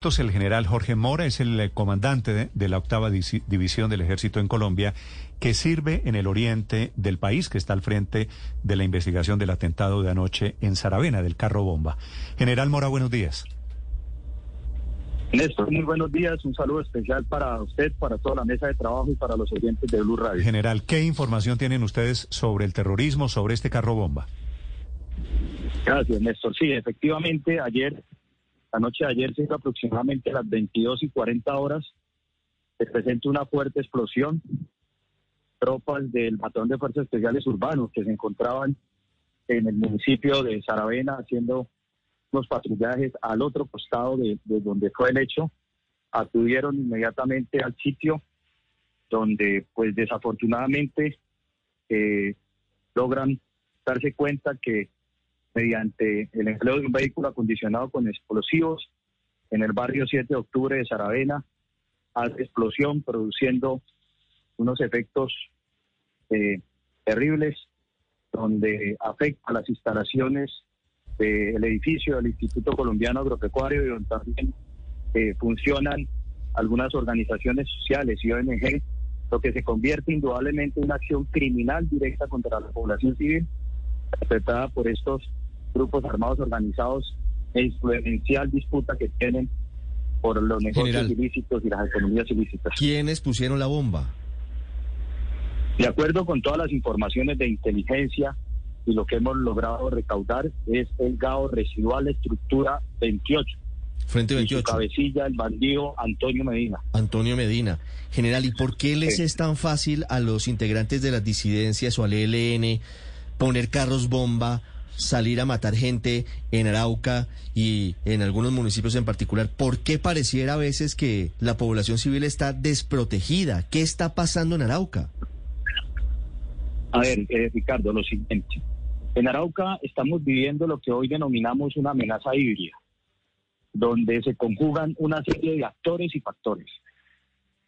El general Jorge Mora es el eh, comandante de, la octava división del ejército en Colombia, que sirve en el oriente del país, que está al frente de la investigación del atentado de anoche en Saravena, del carro bomba. General Mora, buenos días. Néstor, muy buenos días. Un saludo especial para usted, para toda la mesa de trabajo y para los oyentes de Blue Radio. General, ¿qué información tienen ustedes sobre el terrorismo, sobre este carro bomba? Gracias, Néstor. Sí, efectivamente, ayer la noche de ayer, siendo aproximadamente a las 22 y 40 horas, se presenta una fuerte explosión. Tropas del Batallón de Fuerzas Especiales Urbanos que se encontraban en el municipio de Saravena haciendo unos patrullajes al otro costado de, donde fue el hecho, acudieron inmediatamente al sitio donde pues desafortunadamente eh, logran darse cuenta que mediante el empleo de un vehículo acondicionado con explosivos en el barrio 7 de octubre de Saravena, hace explosión produciendo unos efectos eh, terribles donde afecta las instalaciones del edificio del Instituto Colombiano Agropecuario y donde también eh, funcionan algunas organizaciones sociales y ONG, lo que se convierte indudablemente en una acción criminal directa contra la población civil, afectada por estos grupos armados organizados e influencial disputa que tienen por los negocios ilícitos y las economías ilícitas. ¿Quiénes pusieron la bomba? De acuerdo con todas las informaciones de inteligencia y lo que hemos logrado recaudar es el GAO residual estructura 28. Frente 28. Y su cabecilla, el bandido Antonio Medina. Antonio Medina. General, ¿y por qué les es tan fácil a los integrantes de las disidencias o al ELN poner carros bomba salir a matar gente en Arauca y en algunos municipios en particular. ¿Por qué pareciera a veces que la población civil está desprotegida? ¿Qué está pasando en Arauca? A ver, eh, Ricardo, lo siguiente. En Arauca estamos viviendo lo que hoy denominamos una amenaza híbrida, donde se conjugan una serie de actores y factores.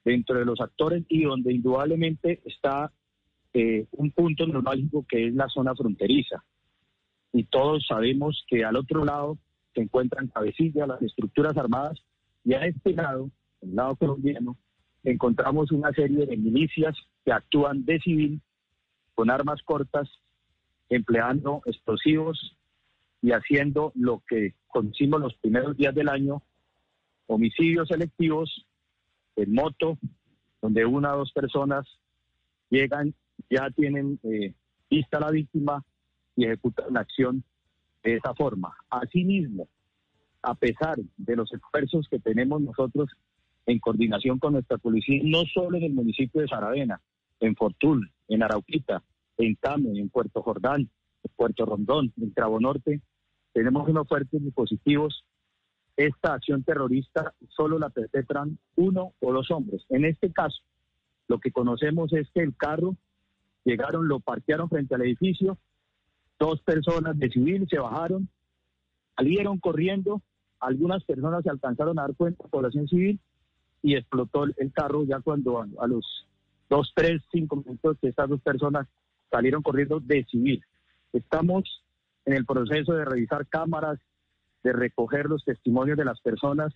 Dentro de los actores y donde indudablemente está eh, un punto neurálgico que es la zona fronteriza y todos sabemos que al otro lado se encuentran cabecillas, las estructuras armadas, y a este lado, el lado colombiano, encontramos una serie de milicias que actúan de civil, con armas cortas, empleando explosivos y haciendo lo que conocimos los primeros días del año, homicidios selectivos en moto, donde una o dos personas llegan, ya tienen eh, vista la víctima, y ejecutar la acción de esa forma. Asimismo, a pesar de los esfuerzos que tenemos nosotros en coordinación con nuestra policía, no solo en el municipio de Saravena, en Fortul, en Arauquita, en Tame, en Puerto Jordán, en Puerto Rondón, en Cabo Norte, tenemos unos fuertes dispositivos. Esta acción terrorista solo la perpetran uno o dos hombres. En este caso, lo que conocemos es que el carro llegaron, lo parquearon frente al edificio, Dos personas de civil se bajaron, salieron corriendo, algunas personas se alcanzaron a dar cuenta, población civil, y explotó el carro ya cuando a, los dos, tres, cinco minutos que estas dos personas salieron corriendo de civil. Estamos en el proceso de revisar cámaras, de recoger los testimonios de las personas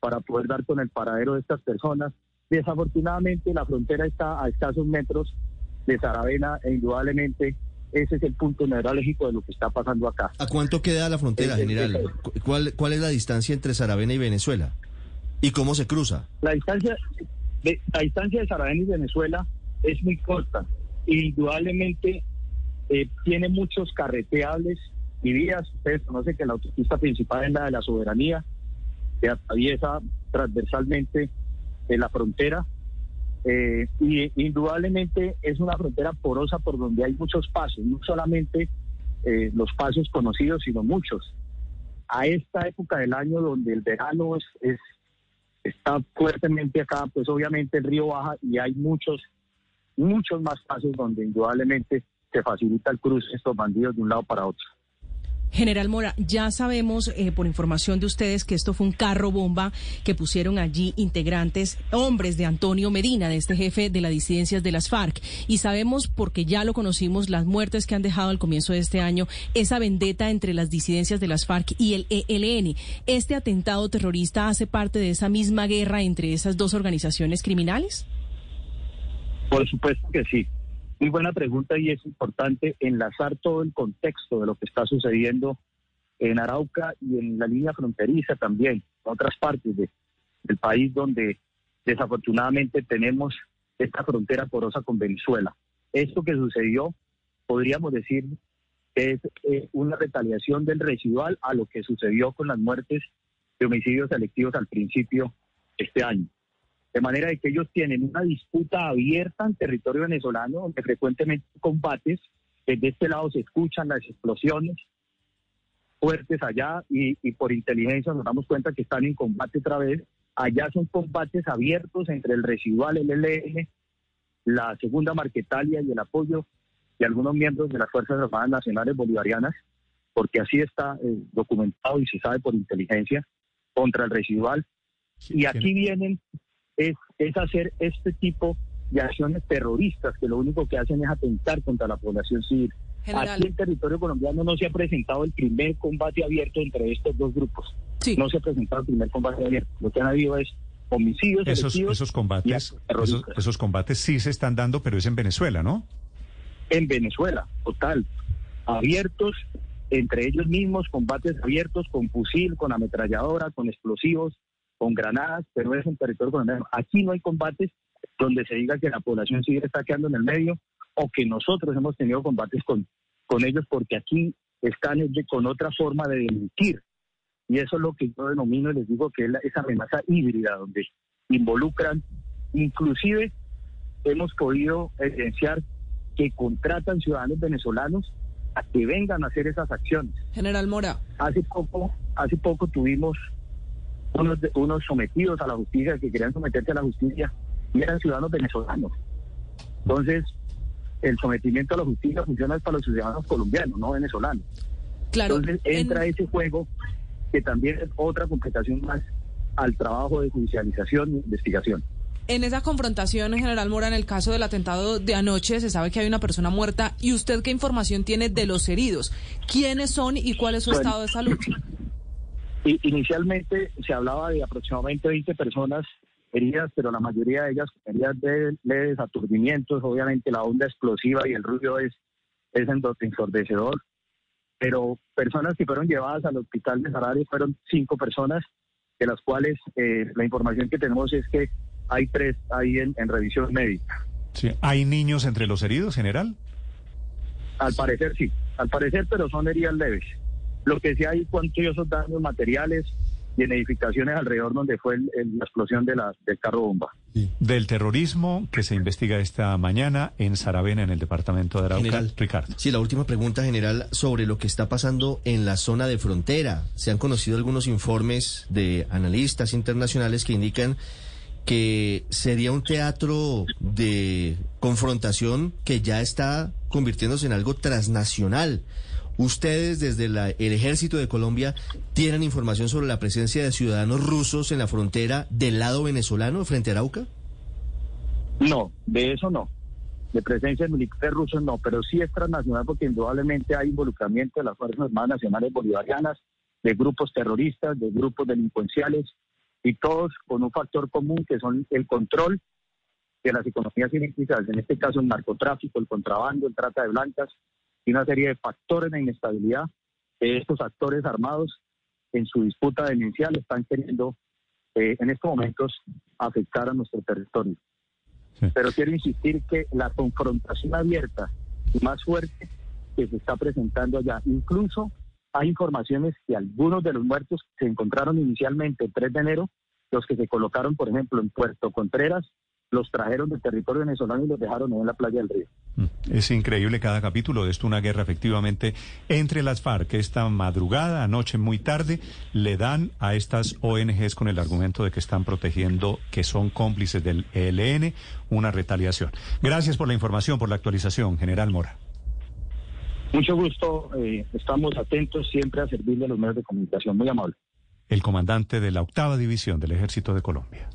para poder dar con el paradero de estas personas. Desafortunadamente la frontera está a escasos metros de Saravena e indudablemente ese es el punto neurálgico de lo que está pasando acá. ¿A cuánto queda la frontera, general? ¿Cuál, ¿Cuál es la distancia entre Saravena y Venezuela? ¿Y cómo se cruza? La distancia de, la distancia de Saravena y Venezuela es muy corta. Indudablemente eh, tiene muchos carreteables y vías. Ustedes conocen que la autopista principal es la de la soberanía, que atraviesa transversalmente de la frontera eh, y indudablemente es una frontera porosa por donde hay muchos pasos, no solamente eh, los pasos conocidos, sino muchos. A esta época del año donde el verano es, está fuertemente acá, pues obviamente el río baja y hay muchos, muchos más pasos donde indudablemente se facilita el cruce estos bandidos de un lado para otro. General Mora, ya sabemos eh, por información de ustedes que esto fue un carro bomba que pusieron allí integrantes, hombres de Antonio Medina, de este jefe de las disidencias de las FARC. Y sabemos, porque ya lo conocimos, las muertes que han dejado al comienzo de este año, esa vendetta entre las disidencias de las FARC y el ELN. ¿Este atentado terrorista hace parte de esa misma guerra entre esas dos organizaciones criminales? Por supuesto que sí. Muy buena pregunta y es importante enlazar todo el contexto de lo que está sucediendo en Arauca y en la línea fronteriza también, en otras partes del país donde desafortunadamente tenemos esta frontera porosa con Venezuela. Esto que sucedió, podríamos decir, es eh, una retaliación del residual a lo que sucedió con las muertes de homicidios selectivos al principio de este año. De manera de que ellos tienen una disputa abierta en territorio venezolano, donde frecuentemente combates, desde este lado se escuchan las explosiones fuertes allá y, por inteligencia nos damos cuenta que están en combate otra vez. Allá son combates abiertos entre el residual, el LN, la segunda Marquetalia y el apoyo de algunos miembros de las Fuerzas Armadas Nacionales Bolivarianas, porque así está eh, documentado y se sabe por inteligencia, contra el residual. y aquí vienen es, hacer este tipo de acciones terroristas que lo único que hacen es atentar contra la población civil. Aquí en territorio colombiano no se ha presentado el primer combate abierto entre estos dos grupos. No se ha presentado el primer combate abierto. Lo que han habido es homicidios. Esos, esos combates, esos, esos combates sí se están dando, pero es en Venezuela, ¿no? En Venezuela, total. Abiertos entre ellos mismos, combates abiertos con fusil, con ametralladora, con explosivos, con granadas, pero es un territorio colombiano. Aquí no hay combates donde se diga que la población civil está quedando en el medio o que nosotros hemos tenido combates con, con ellos porque aquí están con otra forma de delinquir. Y eso es lo que yo denomino y les digo que es esa amenaza híbrida donde involucran, inclusive hemos podido evidenciar que contratan ciudadanos venezolanos a que vengan a hacer esas acciones. General Mora. Hace poco, hace poco tuvimos unos, unos sometidos a la justicia, que querían someterse a la justicia, y eran ciudadanos venezolanos. Entonces, el sometimiento a la justicia funciona para los ciudadanos colombianos, no venezolanos. Claro, Entonces entra ese juego que también es otra complicación más al trabajo de judicialización e investigación. En esa confrontación, General Mora, en el caso del atentado de anoche, se sabe que hay una persona muerta. ¿Y usted qué información tiene de los heridos? ¿Quiénes son y cuál es su estado de salud? inicialmente se hablaba de aproximadamente 20 personas heridas, pero la mayoría de ellas heridas de leves aturdimientos. Obviamente la onda explosiva y el ruido es, es ensordecedor. Pero personas que fueron llevadas al hospital de Sarare fueron cinco personas, de las cuales eh, la información que tenemos es que hay tres ahí en, en revisión médica. Sí. ¿Hay niños entre los heridos, general? Al parecer sí, al parecer, pero son heridas leves. Lo que sí hay cuantiosos daños materiales y en edificaciones alrededor donde fue la explosión de la, del carro bomba. Del terrorismo que se investiga esta mañana en Saravena, en el departamento de Arauca. Ricardo. Sí, la última pregunta general sobre lo que está pasando en la zona de frontera. Se han conocido algunos informes de analistas internacionales que indican que sería un teatro de confrontación que ya está convirtiéndose en algo transnacional. ¿Ustedes desde el ejército de Colombia tienen información sobre la presencia de ciudadanos rusos en la frontera del lado venezolano frente a Arauca? No, de eso no. De presencia de militares rusos no, pero sí es transnacional porque indudablemente hay involucramiento de las Fuerzas Armadas Nacionales Bolivarianas, de grupos terroristas, de grupos delincuenciales y todos con un factor común que son el control de las economías ilícitas, en este caso el narcotráfico, el contrabando, el trata de blancas y una serie de factores de inestabilidad que estos actores armados en su disputa demencial están queriendo eh, en estos momentos afectar a nuestro territorio. Pero quiero insistir que la confrontación abierta y más fuerte que se está presentando allá, incluso hay informaciones que algunos de los muertos se encontraron inicialmente el 3 de enero, los que se colocaron, por ejemplo, en Puerto Contreras, los trajeron del territorio venezolano y los dejaron en la playa del río. Mm. Es increíble cada capítulo de esto, una guerra efectivamente entre las FARC. Esta madrugada, anoche muy tarde, le dan a estas ONGs con el argumento de que están protegiendo, que son cómplices del ELN, una retaliación. Gracias por la información, por la actualización, General Mora. Mucho gusto, eh, estamos atentos siempre a servirle a los medios de comunicación. Muy amable. El comandante de la octava división del Ejército de Colombia.